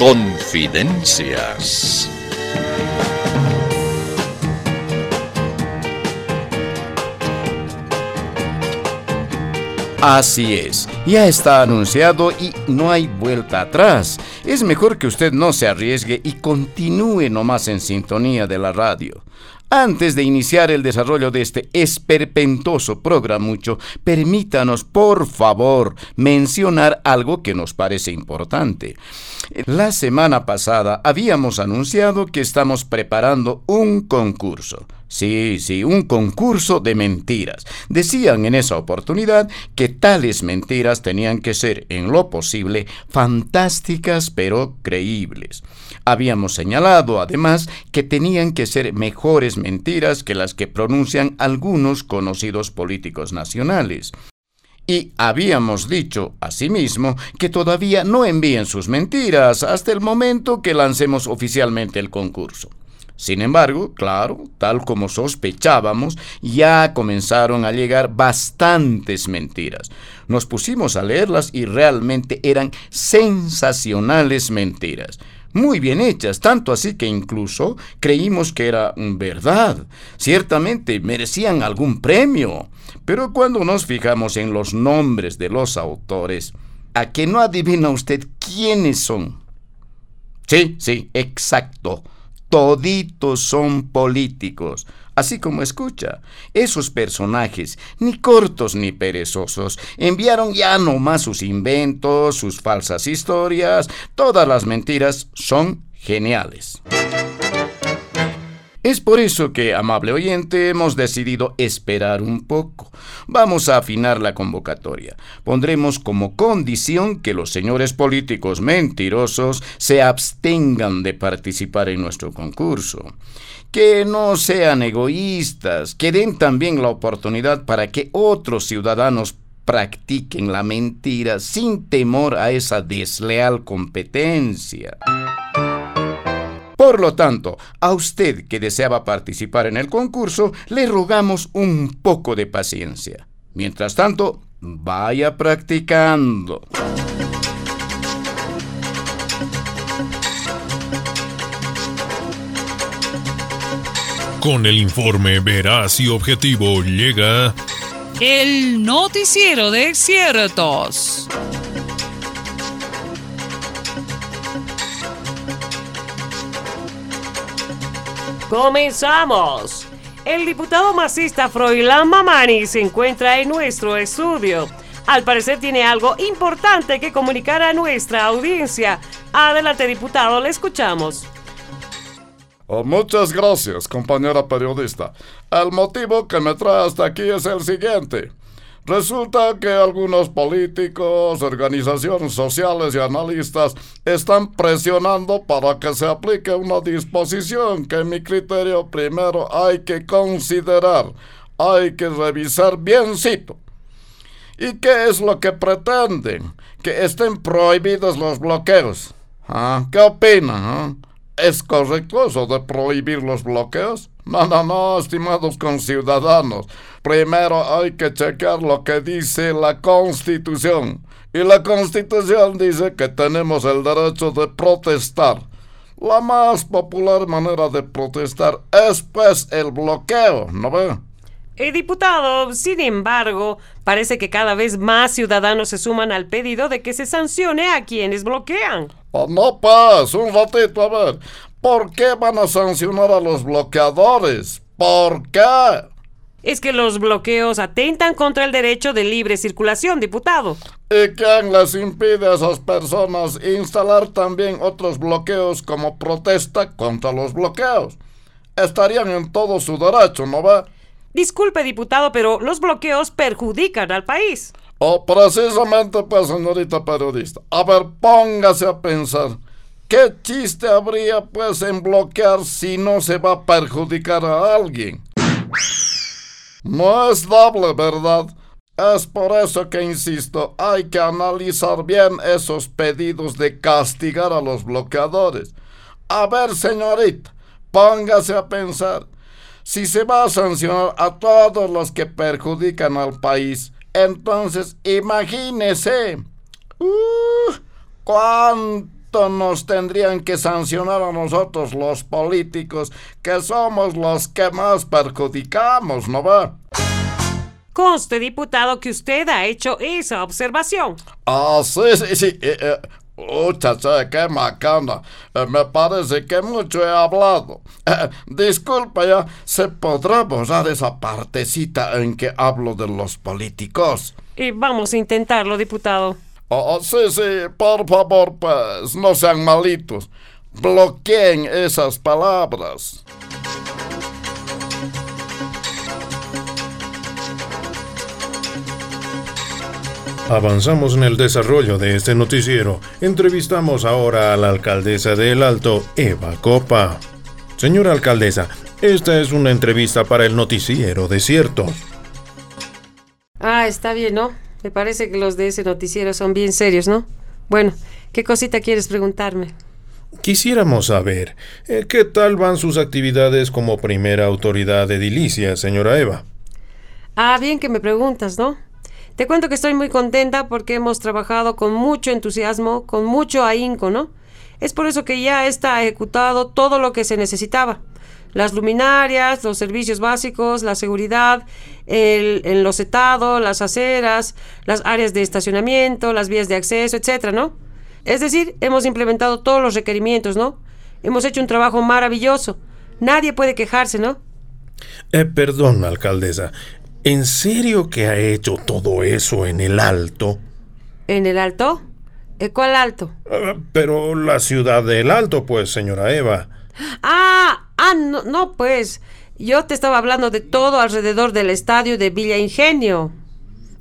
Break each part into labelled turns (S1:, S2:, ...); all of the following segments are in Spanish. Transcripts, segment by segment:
S1: Confidencias.
S2: Así es, ya está anunciado y no hay vuelta atrás. Es mejor que usted no se arriesgue y continúe nomás en sintonía de la radio. Antes de iniciar el desarrollo de este esperpentoso programucho, permítanos, por favor, mencionar algo que nos parece importante. La semana pasada habíamos anunciado que estamos preparando un concurso. Sí, sí, un concurso de mentiras. Decían en esa oportunidad que tales mentiras tenían que ser, en lo posible, fantásticas pero creíbles. Habíamos señalado, además, que tenían que ser mejores mentiras que las que pronuncian algunos conocidos políticos nacionales. Y habíamos dicho, asimismo, que todavía no envíen sus mentiras hasta el momento que lancemos oficialmente el concurso. Sin embargo, claro, tal como sospechábamos, ya comenzaron a llegar bastantes mentiras. Nos pusimos a leerlas y realmente eran sensacionales mentiras. Muy bien hechas, tanto así que incluso creímos que era verdad. Ciertamente merecían algún premio. Pero cuando nos fijamos en los nombres de los autores, ¿a que no adivina usted quiénes son? Sí, sí, exacto toditos son políticos. Así como escucha, esos personajes, ni cortos ni perezosos, enviaron ya no más sus inventos, sus falsas historias, todas las mentiras son geniales. Es por eso que, amable oyente, hemos decidido esperar un poco. Vamos a afinar la convocatoria. Pondremos como condición que los señores políticos mentirosos se abstengan de participar en nuestro concurso. Que no sean egoístas, que den también la oportunidad para que otros ciudadanos practiquen la mentira sin temor a esa desleal competencia. Por lo tanto, a usted que deseaba participar en el concurso, le rogamos un poco de paciencia. Mientras tanto, vaya practicando.
S3: Con el informe veraz y objetivo llega...
S4: El noticiero de ciertos.
S5: Comenzamos. El diputado masista Froilán Mamani se encuentra en nuestro estudio. Al parecer tiene algo importante que comunicar a nuestra audiencia. Adelante, diputado, le escuchamos.
S6: Oh, muchas gracias, compañera periodista. El motivo que me trae hasta aquí es el siguiente. Resulta que algunos políticos, organizaciones sociales y analistas están presionando para que se aplique una disposición que en mi criterio primero hay que considerar, hay que revisar biencito. ¿Y qué es lo que pretenden? Que estén prohibidos los bloqueos. ¿Ah? ¿Qué opinan? ¿Es correcto eso de prohibir los bloqueos? No, no, no, estimados conciudadanos. Primero hay que checar lo que dice la Constitución. Y la Constitución dice que tenemos el derecho de protestar. La más popular manera de protestar es pues el bloqueo, ¿no ve?
S5: El diputado, sin embargo, parece que cada vez más ciudadanos se suman al pedido de que se sancione a quienes bloquean.
S6: Oh, no, pues, un ratito, a ver. ¿Por qué van a sancionar a los bloqueadores? ¿Por qué?
S5: Es que los bloqueos atentan contra el derecho de libre circulación, diputado.
S6: ¿Y quién les impide a esas personas instalar también otros bloqueos como protesta contra los bloqueos? Estarían en todo su derecho, ¿no ve?
S5: Disculpe, diputado, pero los bloqueos perjudican al país.
S6: Oh, precisamente, pues, señorita periodista. A ver, póngase a pensar. ¿Qué chiste habría, pues, en bloquear si no se va a perjudicar a alguien? No es doble, ¿verdad? Es por eso que insisto, hay que analizar bien esos pedidos de castigar a los bloqueadores. A ver, señorita, póngase a pensar. Si se va a sancionar a todos los que perjudican al país, entonces imagínese uh, cuánto
S2: nos tendrían que sancionar a nosotros los políticos, que somos los que más perjudicamos, ¿no va?
S5: Conste, diputado, que usted ha hecho esa observación.
S2: Ah, sí, sí, sí. Eh, eh, Muchacha, qué macana. Eh, me parece que mucho he hablado. Eh, disculpa ya, ¿se podrá borrar esa partecita en que hablo de los políticos?
S5: Y vamos a intentarlo, diputado.
S2: Oh, sí, sí, por favor, pues, no sean malitos. Bloqueen esas palabras.
S1: Avanzamos en el desarrollo de este noticiero. Entrevistamos ahora a la alcaldesa de El Alto, Eva Copa. Señora alcaldesa, esta es una entrevista para el noticiero Desierto.
S5: Ah, está bien, ¿no? Me parece que los de ese noticiero son bien serios, ¿no? Bueno, ¿qué cosita quieres preguntarme?
S1: Quisiéramos saber, eh, ¿qué tal van sus actividades como primera autoridad edilicia, señora Eva?
S5: Ah, bien que me preguntas, ¿no? Te cuento que estoy muy contenta porque hemos trabajado con mucho entusiasmo, con mucho ahínco, ¿no? Es por eso que ya está ejecutado todo lo que se necesitaba. Las luminarias, los servicios básicos, la seguridad, el enlocetado, las aceras, las áreas de estacionamiento, las vías de acceso, etcétera, ¿no? Es decir, hemos implementado todos los requerimientos, ¿no? Hemos hecho un trabajo maravilloso. Nadie puede quejarse, ¿no?
S1: Eh, perdón, alcaldesa. ¿En serio que ha hecho todo eso en el Alto?
S5: ¿En el Alto? ¿Eh, ¿Cuál Alto?
S1: Ah, pero la ciudad del Alto, pues, señora Eva.
S5: Ah, ah, no, no, pues. Yo te estaba hablando de todo alrededor del estadio de Villa Ingenio.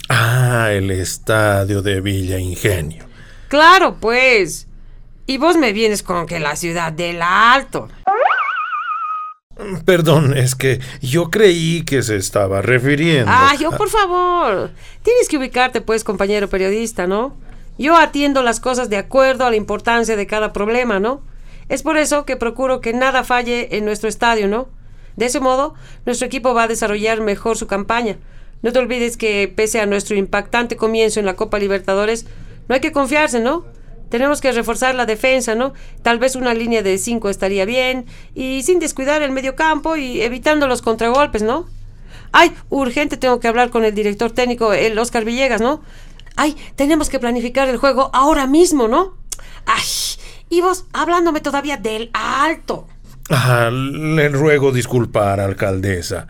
S1: Ah, el estadio de Villa Ingenio.
S5: Claro, pues. Y vos me vienes con que la ciudad del Alto.
S1: Perdón, es que yo creí que se estaba refiriendo.
S5: Ah, yo por favor. Tienes que ubicarte, pues, compañero periodista, ¿no? Yo atiendo las cosas de acuerdo a la importancia de cada problema, ¿no? Es por eso que procuro que nada falle en nuestro estadio, ¿no? De ese modo, nuestro equipo va a desarrollar mejor su campaña. No te olvides que, pese a nuestro impactante comienzo en la Copa Libertadores, no hay que confiarse, ¿no? Tenemos que reforzar la defensa, ¿no? Tal vez una línea de cinco estaría bien y sin descuidar el medio campo y evitando los contragolpes, ¿no? Ay, urgente tengo que hablar con el director técnico, el Oscar Villegas, ¿no? Ay, tenemos que planificar el juego ahora mismo, ¿no? Ay, y vos hablándome todavía del alto.
S1: Ah, le ruego disculpar, alcaldesa.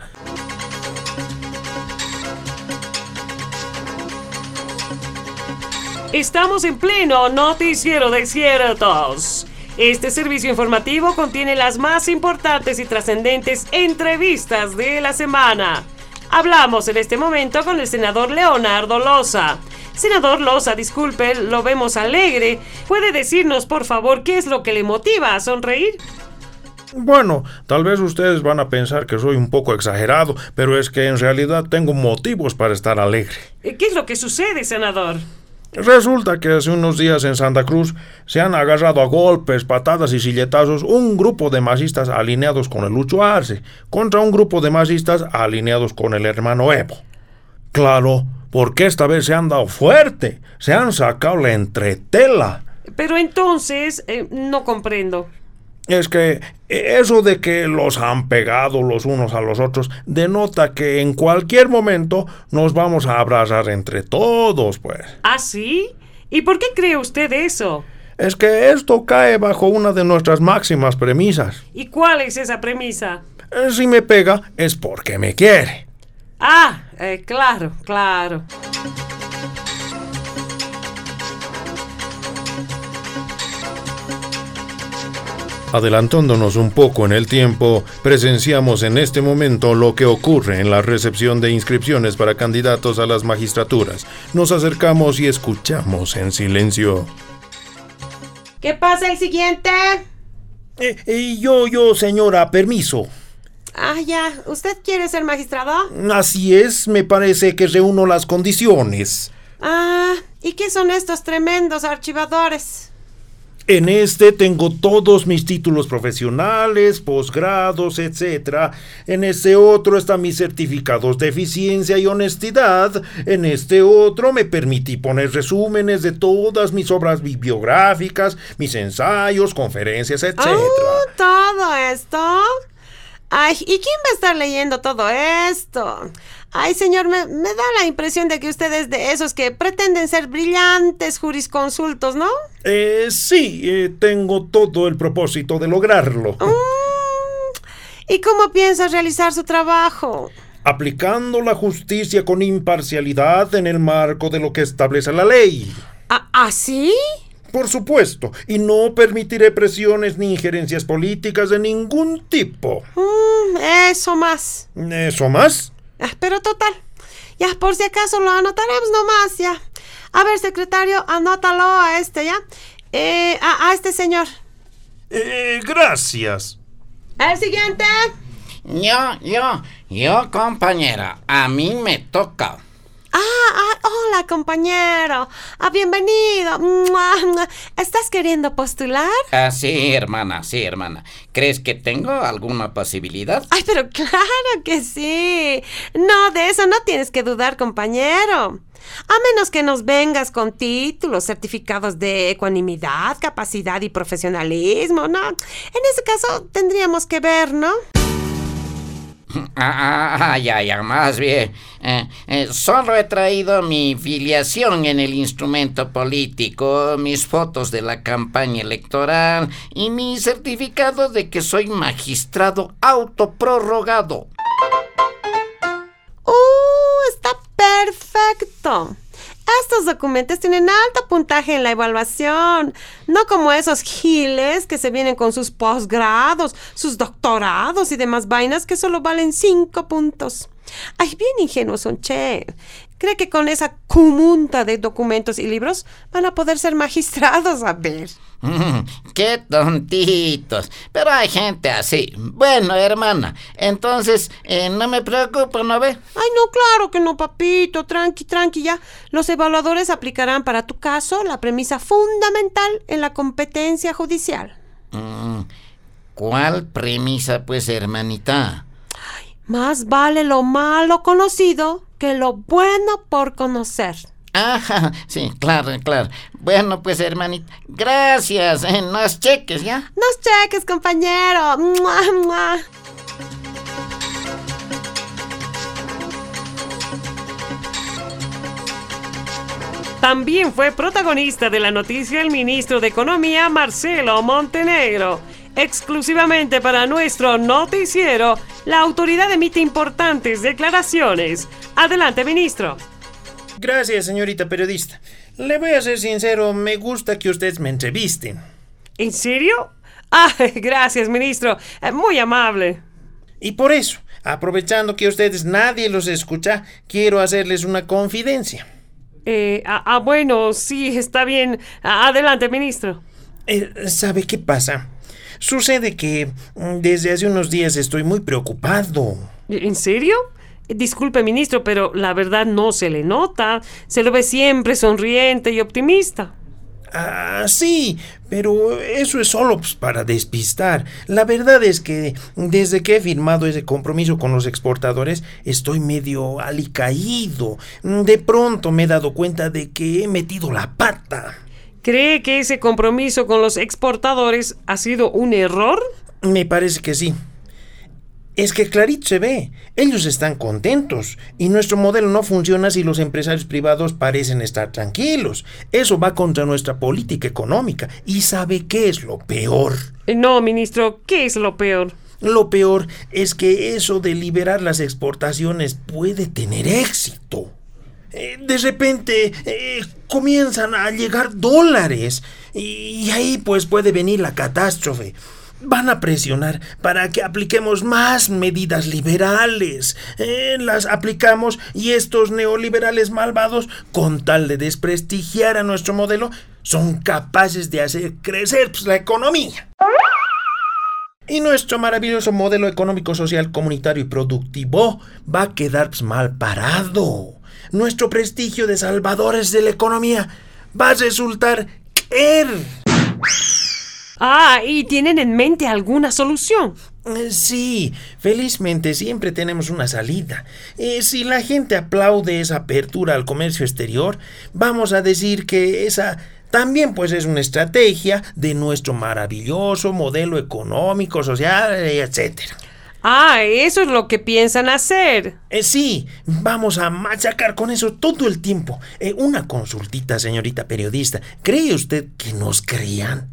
S5: Estamos en pleno noticiero de ciertos. Este servicio informativo contiene las más importantes y trascendentes entrevistas de la semana. Hablamos en este momento con el senador Leonardo Loza. Senador Loza, disculpe, lo vemos alegre. ¿Puede decirnos, por favor, qué es lo que le motiva a sonreír?
S1: Bueno, tal vez ustedes van a pensar que soy un poco exagerado, pero es que en realidad tengo motivos para estar alegre.
S5: ¿Qué es lo que sucede, senador?
S1: Resulta que hace unos días en Santa Cruz se han agarrado a golpes, patadas y silletazos un grupo de masistas alineados con el Lucho Arce contra un grupo de masistas alineados con el hermano Evo. Claro, porque esta vez se han dado fuerte, se han sacado la entretela.
S5: Pero entonces, eh, no comprendo.
S1: Es que eso de que los han pegado los unos a los otros denota que en cualquier momento nos vamos a abrazar entre todos, pues.
S5: ¿Ah, sí? ¿Y por qué cree usted eso?
S1: Es que esto cae bajo una de nuestras máximas premisas.
S5: ¿Y cuál es esa premisa?
S1: Eh, si me pega es porque me quiere.
S5: Ah, eh, claro, claro.
S1: Adelantándonos un poco en el tiempo, presenciamos en este momento lo que ocurre en la recepción de inscripciones para candidatos a las magistraturas. Nos acercamos y escuchamos en silencio.
S5: ¿Qué pasa el siguiente?
S7: Eh, eh, yo, yo, señora, permiso.
S5: Ah, ya. ¿Usted quiere ser magistrado?
S7: Así es, me parece que reúno las condiciones.
S5: Ah, ¿y qué son estos tremendos archivadores?
S8: En este tengo todos mis títulos profesionales, posgrados, etc. En este otro están mis certificados de eficiencia y honestidad. En este otro me permití poner resúmenes de todas mis obras bibliográficas, mis ensayos, conferencias, etc.
S5: Oh, todo esto. Ay, ¿y quién va a estar leyendo todo esto? Ay, señor, me, me da la impresión de que usted es de esos que pretenden ser brillantes jurisconsultos, ¿no?
S8: Eh, sí, eh, tengo todo el propósito de lograrlo.
S5: Mm, ¿Y cómo piensa realizar su trabajo?
S8: Aplicando la justicia con imparcialidad en el marco de lo que establece la ley.
S5: ¿Ah, ¿Así?
S8: Por supuesto, y no permitiré presiones ni injerencias políticas de ningún tipo.
S5: Mm, eso más.
S8: ¿Eso más?
S5: Ah, Pero total. Ya, por si acaso lo anotaremos nomás, ya. A ver, secretario, anótalo a este, ¿ya? Eh, a, a este señor.
S8: Eh, gracias.
S5: El siguiente.
S2: Yo, yo, yo, compañera, a mí me toca.
S5: Ah, ah, hola, compañero. Ah, bienvenido. ¿Estás queriendo postular?
S2: Ah, sí, hermana, sí, hermana. ¿Crees que tengo alguna posibilidad?
S5: Ay, pero claro que sí. No, de eso no tienes que dudar, compañero. A menos que nos vengas con títulos, certificados de ecuanimidad, capacidad y profesionalismo, ¿no? En ese caso tendríamos que ver, ¿no?
S2: Ah, ah, ya, ya, más bien. Eh, eh, solo he traído mi filiación en el instrumento político, mis fotos de la campaña electoral y mi certificado de que soy magistrado autoprorrogado.
S5: ¡Uh! Está perfecto. Estos documentos tienen alto puntaje en la evaluación, no como esos giles que se vienen con sus posgrados, sus doctorados y demás vainas que solo valen cinco puntos. Ay, bien ingenuos son, che. ¿Cree que con esa cumunta de documentos y libros van a poder ser magistrados? A ver.
S2: Mm, ¡Qué tontitos! Pero hay gente así. Bueno, hermana, entonces eh, no me preocupo, ¿no ve?
S5: Ay, no, claro que no, papito. Tranqui, tranqui, ya. Los evaluadores aplicarán para tu caso la premisa fundamental en la competencia judicial.
S2: Mm, ¿Cuál premisa, pues, hermanita?
S5: Más vale lo malo conocido que lo bueno por conocer.
S2: Ajá, sí, claro, claro. Bueno, pues, hermanita, gracias. Eh, nos cheques, ¿ya?
S5: Nos cheques, compañero. Mua, mua.
S9: También fue protagonista de la noticia el ministro de Economía Marcelo Montenegro. Exclusivamente para nuestro noticiero, la autoridad emite importantes declaraciones. Adelante, ministro.
S1: Gracias, señorita periodista. Le voy a ser sincero, me gusta que ustedes me entrevisten.
S9: ¿En serio? Ah, gracias, ministro. Eh, Muy amable.
S1: Y por eso, aprovechando que ustedes nadie los escucha, quiero hacerles una confidencia.
S9: Eh, ah, ah, bueno, sí, está bien. Adelante, ministro.
S1: Eh, ¿Sabe qué pasa? Sucede que mm, desde hace unos días estoy muy preocupado.
S9: ¿En serio? Disculpe, ministro, pero la verdad no se le nota. Se lo ve siempre sonriente y optimista.
S1: Ah, sí, pero eso es solo pues, para despistar. La verdad es que desde que he firmado ese compromiso con los exportadores, estoy medio alicaído. De pronto me he dado cuenta de que he metido la pata.
S9: ¿Cree que ese compromiso con los exportadores ha sido un error?
S1: Me parece que sí. Es que clarito se ve, ellos están contentos y nuestro modelo no funciona si los empresarios privados parecen estar tranquilos. Eso va contra nuestra política económica. ¿Y sabe qué es lo peor?
S9: Eh, No, ministro, ¿qué es lo peor?
S1: Lo peor es que eso de liberar las exportaciones puede tener éxito. Eh, de repente eh, comienzan a llegar dólares y ahí pues puede venir la catástrofe. Van a presionar para que apliquemos más medidas liberales. Eh, las aplicamos y estos neoliberales malvados, con tal de desprestigiar a nuestro modelo, son capaces de hacer crecer pues, la economía. Y nuestro maravilloso modelo económico, social, comunitario y productivo va a quedar pues, mal parado. Nuestro prestigio de salvadores de la economía va a resultar caer.
S5: Ah, ¿y tienen en mente alguna solución?
S1: Eh, Sí, felizmente siempre tenemos una salida. Eh, si la gente aplaude esa apertura al comercio exterior, vamos a decir que esa también pues es una estrategia de nuestro maravilloso modelo económico, social, eh, etcétera.
S5: Ah, eso es lo que piensan hacer.
S1: Eh, sí, vamos a machacar con eso todo el tiempo. Eh, una consultita, señorita periodista. ¿Cree usted que nos crean?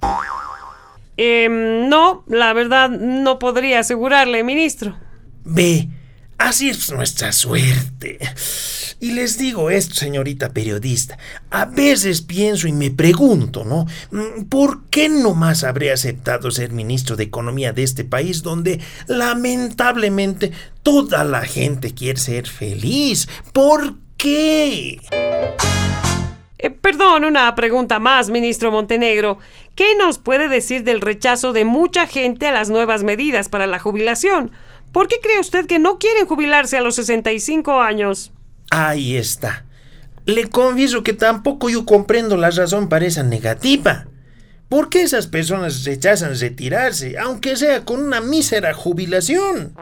S5: Em, no, la verdad no podría asegurarle, ministro.
S1: Ve, así es nuestra suerte. Y les digo esto, señorita periodista. A veces pienso y me pregunto, ¿no? Mm, ¿Por qué no más habré aceptado ser ministro de Economía de este país donde lamentablemente toda la gente quiere ser feliz? ¿Por qué?
S5: Eh, perdón, una pregunta más, ministro Montenegro. ¿Qué nos puede decir del rechazo de mucha gente a las nuevas medidas para la jubilación? ¿Por qué cree usted que no quieren jubilarse a los 65 años?
S1: Ahí está. Le confieso que tampoco yo comprendo la razón para esa negativa. ¿Por qué esas personas rechazan retirarse, aunque sea con una mísera jubilación?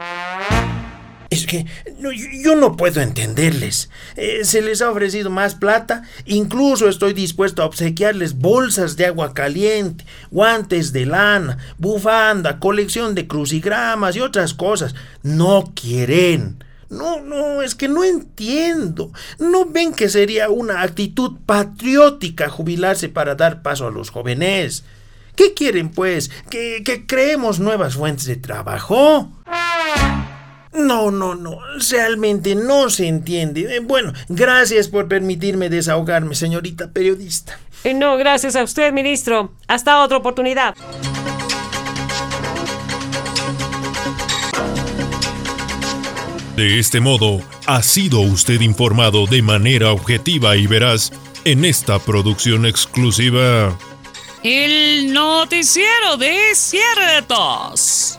S1: Es que no, yo, no puedo entenderles. Eh, se les ha ofrecido más plata, incluso estoy dispuesto a obsequiarles bolsas de agua caliente, guantes de lana, bufanda, colección de crucigramas y otras cosas. No quieren. No, no, es que no entiendo. ¿No ven que sería una actitud patriótica jubilarse para dar paso a los jóvenes? ¿Qué quieren, pues? ¿Que, que creemos nuevas fuentes de trabajo? No, no, no, realmente no se entiende. Eh, Bueno, gracias por permitirme desahogarme, señorita periodista.
S5: Eh, no, gracias a usted, ministro. Hasta otra oportunidad.
S10: De este modo, ha sido usted informado de manera objetiva y veraz en esta producción exclusiva.
S4: El noticiero de ciertos.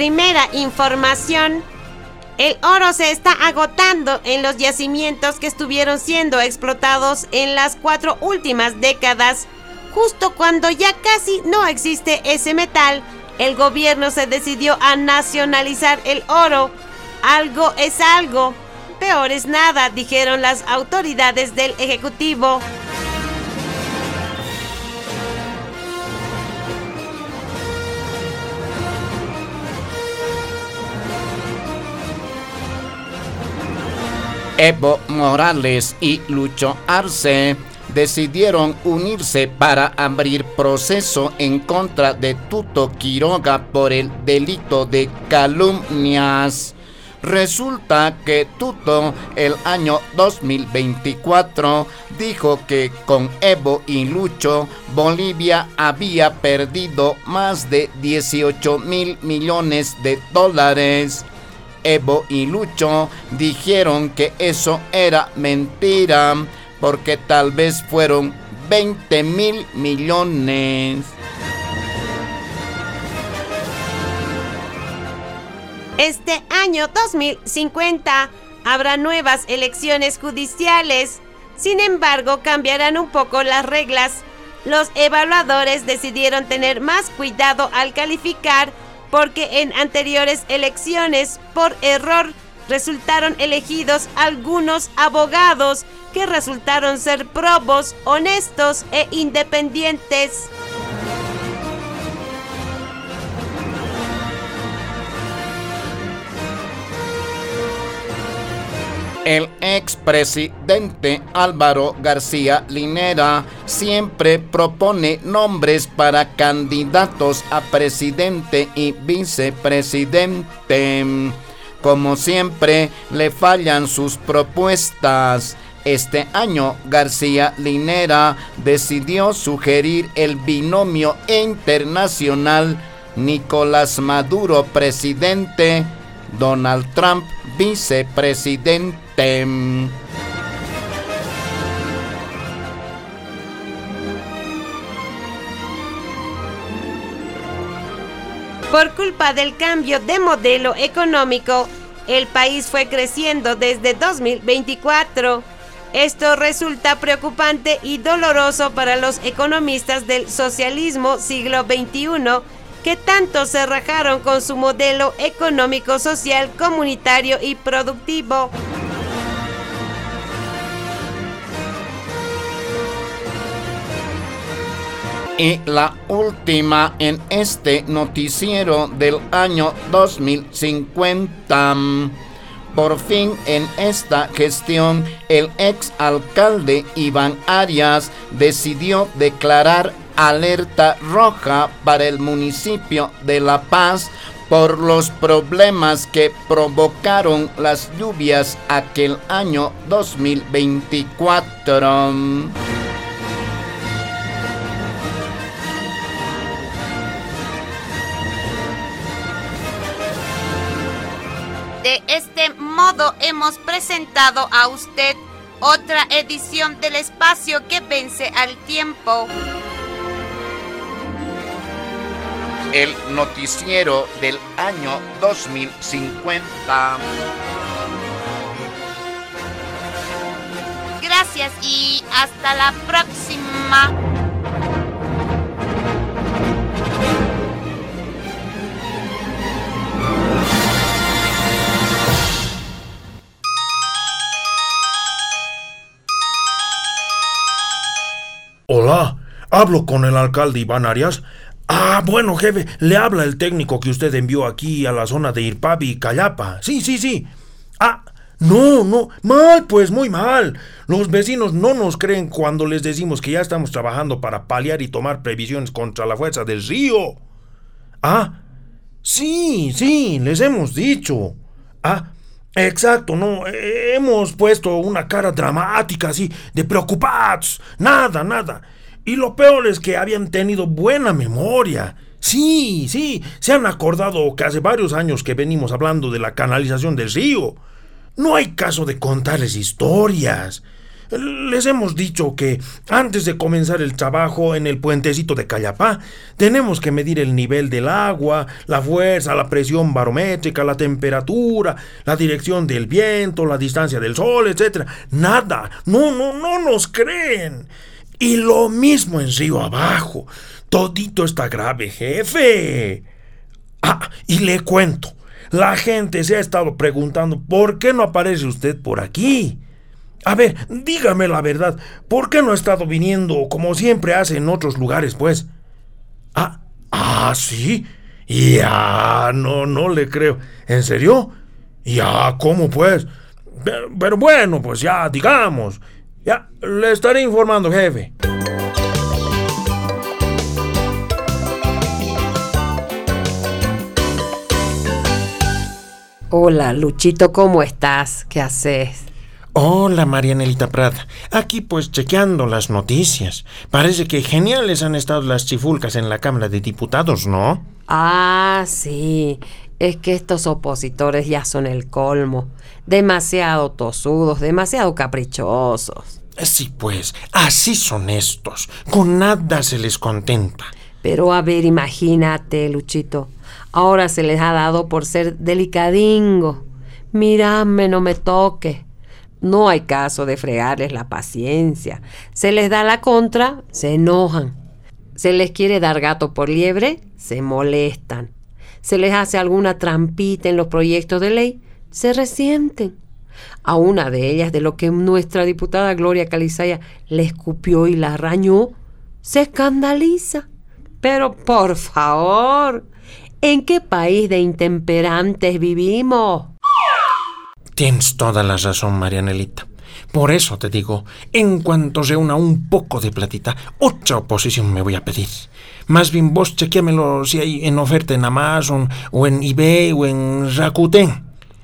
S11: Primera información. El oro se está agotando en los yacimientos que estuvieron siendo explotados en las cuatro últimas décadas. Justo cuando ya casi no existe ese metal, el gobierno se decidió a nacionalizar el oro. Algo es algo. Peor es nada, dijeron las autoridades del Ejecutivo.
S2: Evo Morales y Lucho Arce decidieron unirse para abrir proceso en contra de Tuto Quiroga por el delito de calumnias. Resulta que Tuto el año 2024 dijo que con Evo y Lucho Bolivia había perdido más de 18 mil millones de dólares. Evo y Lucho dijeron que eso era mentira porque tal vez fueron 20 mil millones.
S5: Este año 2050 habrá nuevas elecciones judiciales. Sin embargo, cambiarán un poco las reglas. Los evaluadores decidieron tener más cuidado al calificar porque en anteriores elecciones, por error, resultaron elegidos algunos abogados que resultaron ser probos, honestos e independientes.
S11: El expresidente Álvaro García Linera siempre propone nombres para candidatos a presidente y vicepresidente. Como siempre, le fallan sus propuestas. Este año, García Linera decidió sugerir el binomio internacional Nicolás Maduro presidente, Donald Trump vicepresidente.
S5: Por culpa del cambio de modelo económico, el país fue creciendo desde 2024. Esto resulta preocupante y doloroso para los economistas del socialismo siglo XXI que tanto se rajaron con su modelo económico, social, comunitario y productivo.
S11: Y la última en este noticiero del año 2050. Por fin en esta gestión el ex alcalde Iván Arias decidió declarar alerta roja para el municipio de La Paz por los problemas que provocaron las lluvias aquel año 2024.
S12: Modo hemos presentado a usted otra edición del espacio que vence al tiempo.
S11: El noticiero del año 2050.
S12: Gracias y hasta la próxima.
S1: Hablo con el alcalde Iván Arias. Ah, bueno, jefe, le habla el técnico que usted envió aquí a la zona de Irpavi y Cayapa. Sí, sí, sí. Ah, no, no, mal, pues muy mal. Los vecinos no nos creen cuando les decimos que ya estamos trabajando para paliar y tomar previsiones contra la fuerza del río. Ah, sí, sí, les hemos dicho. Ah, exacto, no, eh, hemos puesto una cara dramática así, de preocupados. Nada, nada. Y lo peor es que habían tenido buena memoria. Sí, sí, se han acordado que hace varios años que venimos hablando de la canalización del río. No hay caso de contarles historias. Les hemos dicho que antes de comenzar el trabajo en el puentecito de Cayapá, tenemos que medir el nivel del agua, la fuerza, la presión barométrica, la temperatura, la dirección del viento, la distancia del sol, etc. Nada. No, no, no nos creen. Y lo mismo en Río Abajo. Todito está grave, jefe. Ah, y le cuento. La gente se ha estado preguntando por qué no aparece usted por aquí. A ver, dígame la verdad, ¿por qué no ha estado viniendo como siempre hace en otros lugares, pues? Ah, ah, sí. Ya, no, no le creo. ¿En serio? Ya, ¿cómo pues? Pero, pero bueno, pues ya, digamos. Ya, le estaré informando, jefe.
S13: Hola, Luchito, ¿cómo estás? ¿Qué haces?
S14: Hola, Marianelita Prada. Aquí pues chequeando las noticias. Parece que geniales han estado las chifulcas en la Cámara de Diputados, ¿no?
S13: Ah, sí. Es que estos opositores ya son el colmo. Demasiado tosudos, demasiado caprichosos.
S14: Sí, pues, así son estos. Con nada se les contenta.
S13: Pero a ver, imagínate, Luchito.
S5: Ahora se les ha dado por ser delicadingo. Mírame, no me toque. No hay caso de fregarles la paciencia. Se les da la contra, se enojan. Se les quiere dar gato por liebre, se molestan. Se les hace alguna trampita en los proyectos de ley, se resienten. A una de ellas, de lo que nuestra diputada Gloria Calizaya le escupió y la arañó, se escandaliza. Pero por favor, ¿en qué país de intemperantes vivimos?
S1: Tienes toda la razón, Marianelita. Por eso te digo, en cuanto se una un poco de platita, otra oposición me voy a pedir. Más bien vos chequeamelo si hay en oferta en Amazon, o en eBay, o en Rakuten.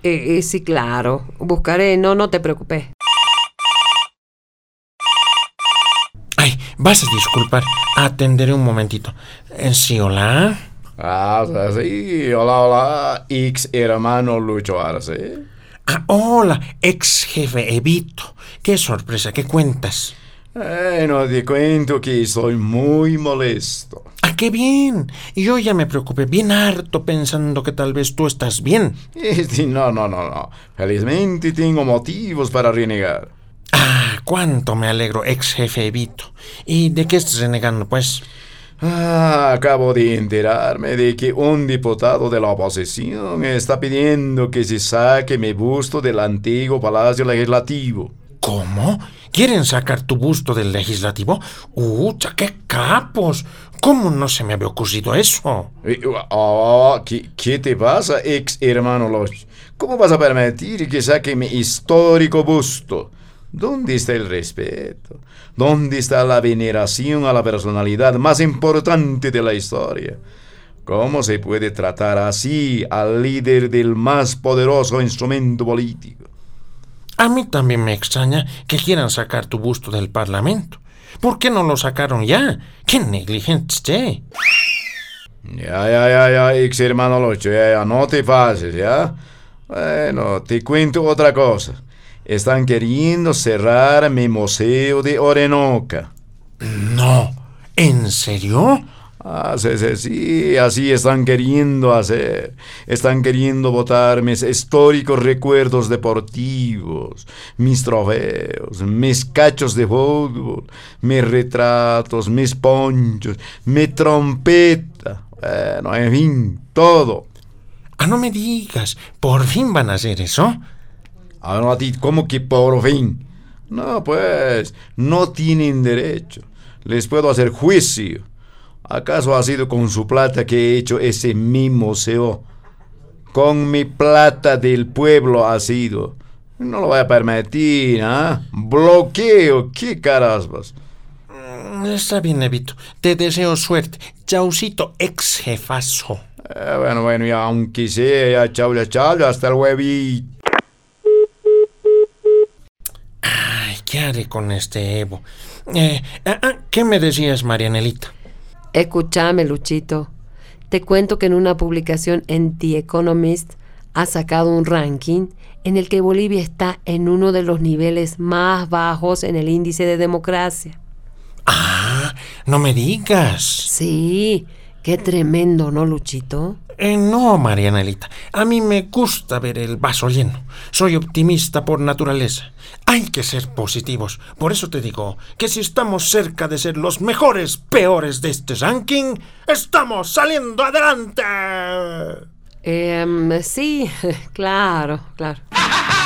S5: Eh, eh, sí, claro. Buscaré, no, no te preocupes.
S1: Ay, vas a disculpar. Atenderé un momentito. Eh, sí, hola.
S2: Ah, sí, hola, hola, ex hermano Lucho Arce.
S1: Ah, hola, ex jefe Evito. Qué sorpresa, ¿qué cuentas?
S2: Eh, no te cuento que estoy muy molesto.
S1: Ah, qué bien. Yo ya me preocupé bien harto pensando que tal vez tú estás bien.
S2: No, no, no, no. Felizmente tengo motivos para renegar.
S1: Ah, cuánto me alegro, ex jefe Evito. ¿Y de qué estás renegando, pues?
S2: Ah, acabo de enterarme de que un diputado de la oposición está pidiendo que se saque mi busto del antiguo Palacio Legislativo.
S1: ¿Cómo? ¿Quieren sacar tu busto del legislativo? ¡Ucha, qué capos! ¿Cómo no se me había ocurrido eso?
S2: Eh, ah, ¿qué, qué te pasa, ex hermano Loch? ¿Cómo vas a permitir que saque mi histórico busto? ¿Dónde está el respeto? ¿Dónde está la veneración a la personalidad más importante de la historia? ¿Cómo se puede tratar así al líder del más poderoso instrumento político?
S1: A mí también me extraña que quieran sacar tu busto del Parlamento. ¿Por qué no lo sacaron ya? ¡Qué negligente!
S2: Ya, ya, ya, ya, ex hermano Locho, ya, ya, no te pases, ¿ya? Bueno, te cuento otra cosa. Están queriendo cerrar mi museo de Orenoca.
S1: No, ¿en serio?
S2: Ah, sí, sí, sí, así están queriendo hacer. Están queriendo botar mis históricos recuerdos deportivos, mis trofeos, mis cachos de fútbol, mis retratos, mis ponchos, mi trompeta. Bueno, en fin, todo.
S1: Ah, no me digas, ¿por fin van a hacer eso?
S2: Ah, no, a ti, ¿cómo que por fin? No, pues, no tienen derecho. Les puedo hacer juicio. ¿Acaso ha sido con su plata que he hecho ese mi museo? Con mi plata del pueblo ha sido. No lo voy a permitir, ¿ah? Bloqueo, ¿qué caraspas?
S1: Mm, Está bien, Evito. Te deseo suerte. Chaucito, ex jefazo.
S2: Eh, bueno, bueno, ya aunque sea, ya chau, ya chau, hasta el huevito.
S1: Ay, ¿qué haré con este Evo? Eh, ah, ah, ¿Qué me decías, Marianelita?
S5: Escúchame, Luchito. Te cuento que en una publicación en The Economist ha sacado un ranking en el que Bolivia está en uno de los niveles más bajos en el índice de democracia.
S1: Ah, no me digas.
S5: Sí, qué tremendo, ¿no, Luchito?
S1: Eh, no, Marianelita. A mí me gusta ver el vaso lleno. Soy optimista por naturaleza. Hay que ser positivos. Por eso te digo que si estamos cerca de ser los mejores peores de este ranking, estamos saliendo adelante.
S5: Em, sí, claro, claro.